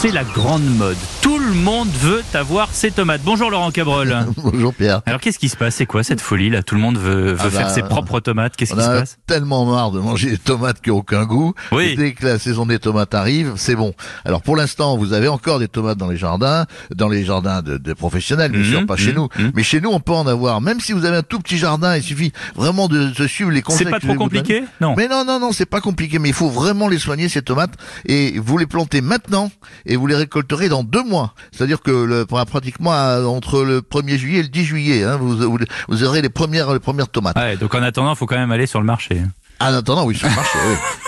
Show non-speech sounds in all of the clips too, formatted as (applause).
c'est la grande mode. Tout le monde veut avoir ses tomates. Bonjour Laurent Cabrol. (laughs) Bonjour Pierre. Alors qu'est-ce qui se passe? C'est quoi cette folie là? Tout le monde veut, veut Ah faire bah, ses propres tomates. Qu'est-ce qui se passe? tellement marre de manger des tomates qui n'ont aucun goût. Oui. Dès que la saison des tomates arrive, c'est bon. Alors pour l'instant, vous avez encore des tomates dans les jardins, dans les jardins de, de professionnels, bien Mhm, sûr, pas chez mhm, nous. mhm. Mais chez nous, on peut en avoir. Même si vous avez un tout petit jardin, il suffit vraiment de, de suivre les conseils. C'est pas trop compliqué? Non. Mais non, non, non, c'est pas compliqué, mais il faut vraiment les soigner, ces tomates, et vous les plantez maintenant, et vous les récolterez dans deux mois. C'est-à-dire que pratiquement à- entre le 1er juillet et le 10 juillet, hein, vous, aurez les premières, tomates. Donc en attendant, il faut quand même aller sur le marché. Ah, en attendant, oui. (laughs)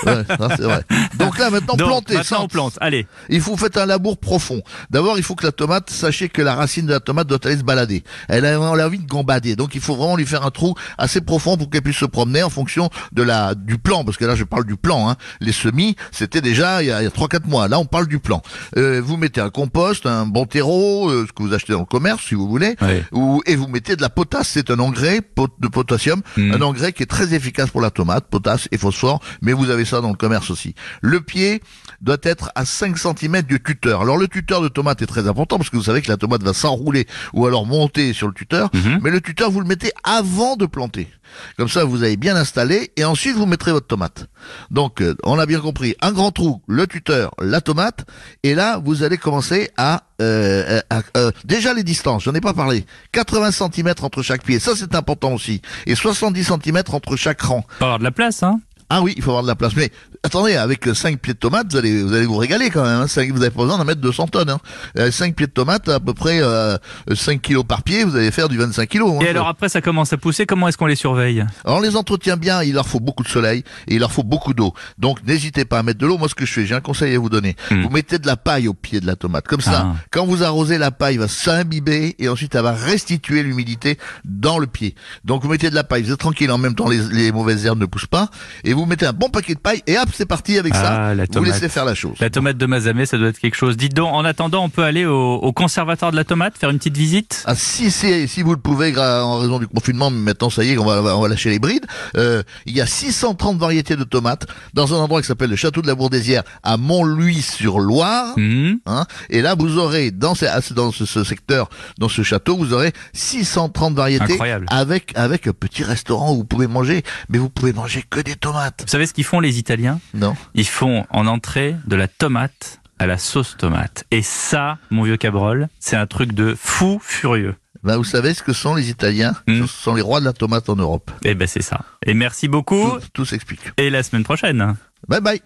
Ouais, ça, c'est vrai. Donc là, maintenant, donc, maintenant on plante. Allez. il faut faire un labour profond. D'abord, il faut que la tomate, sachez que la racine de la tomate doit aller se balader. Elle a envie de gambader. Donc, il faut vraiment lui faire un trou assez profond pour qu'elle puisse se promener en fonction de la, du plan. Parce que là, je parle du plan, hein. Les semis, c'était déjà il y a, il y a 3-4 mois. Là, on parle du plan. Euh, vous mettez un compost, un bon terreau, euh, ce que vous achetez dans le commerce, si vous voulez. Ou, et vous mettez de la potasse. C'est un engrais pot- de potassium. Mhm. Un engrais qui est très efficace pour la tomate, potasse et phosphore. Mais vous avez ça dans le commerce aussi. Le pied doit être à 5 cm du tuteur. Alors le tuteur de tomate est très important parce que vous savez que la tomate va s'enrouler ou alors monter sur le tuteur. Mhm. Mais le tuteur, vous le mettez avant de planter. Comme ça, vous avez bien installé et ensuite vous mettrez votre tomate. Donc, euh, on a bien compris. Un grand trou, le tuteur, la tomate. Et là, vous allez commencer à... euh, à- euh, déjà les distances, j'en ai pas parlé. 80 cm entre chaque pied, ça c'est important aussi. Et 70 cm entre chaque rang. Avoir de la place, hein Ah oui, il faut avoir de la place. Mais attendez, avec 5 pieds de tomates, vous allez vous allez vous régaler quand même. Hein. Vous avez pas besoin d'en mettre 200 tonnes. Hein. 5 pieds de tomates, à peu près euh, 5 kilos par pied, vous allez faire du 25 kilos. hein. Et alors après, ça commence à pousser. Comment est-ce qu'on les surveille? Alors, on les entretient bien, il leur faut beaucoup de soleil et il leur faut beaucoup d'eau. Donc n'hésitez pas à mettre de l'eau. Moi ce que je fais, j'ai un conseil à vous donner. Hmm. Vous mettez de la paille au pied de la tomate. Comme ça, Ah. quand vous arrosez la paille, va s'imbiber et ensuite elle va restituer l'humidité dans le pied. Donc vous mettez de la paille, vous êtes tranquille, en même temps les, les mauvaises herbes ne poussent pas. Et vous mettez un bon paquet de paille et hop, c'est parti avec Ah, ça. la vous laissez faire la chose. La tomate de Mazamet, ça doit être quelque chose. Dites donc, en attendant, on peut aller au, au conservatoire de la tomate, faire une petite visite? Ah, si c'est si vous le pouvez en raison du confinement, mais maintenant ça y est, on va, on va lâcher les brides. Euh, il y a 630 variétés de tomates dans un endroit qui s'appelle le château de la Bourdésière à Montluy-sur-Loire. Mhm. Hein, et là, vous aurez dans, ce, dans ce, ce secteur, dans ce château, vous aurez 630 variétés Incroyable. avec avec un petit restaurant où vous pouvez manger, mais vous pouvez manger que des tomates. Vous savez ce qu'ils font les Italiens Non Ils font en entrée de la tomate à la sauce tomate. Et ça, mon vieux Cabrol, c'est un truc de fou furieux. Ben, vous savez ce que sont les Italiens Hmm. Ce sont les rois de la tomate en Europe. Eh ben c'est ça. Et merci beaucoup. Tout, tout s'explique. Et la semaine prochaine. Bye bye.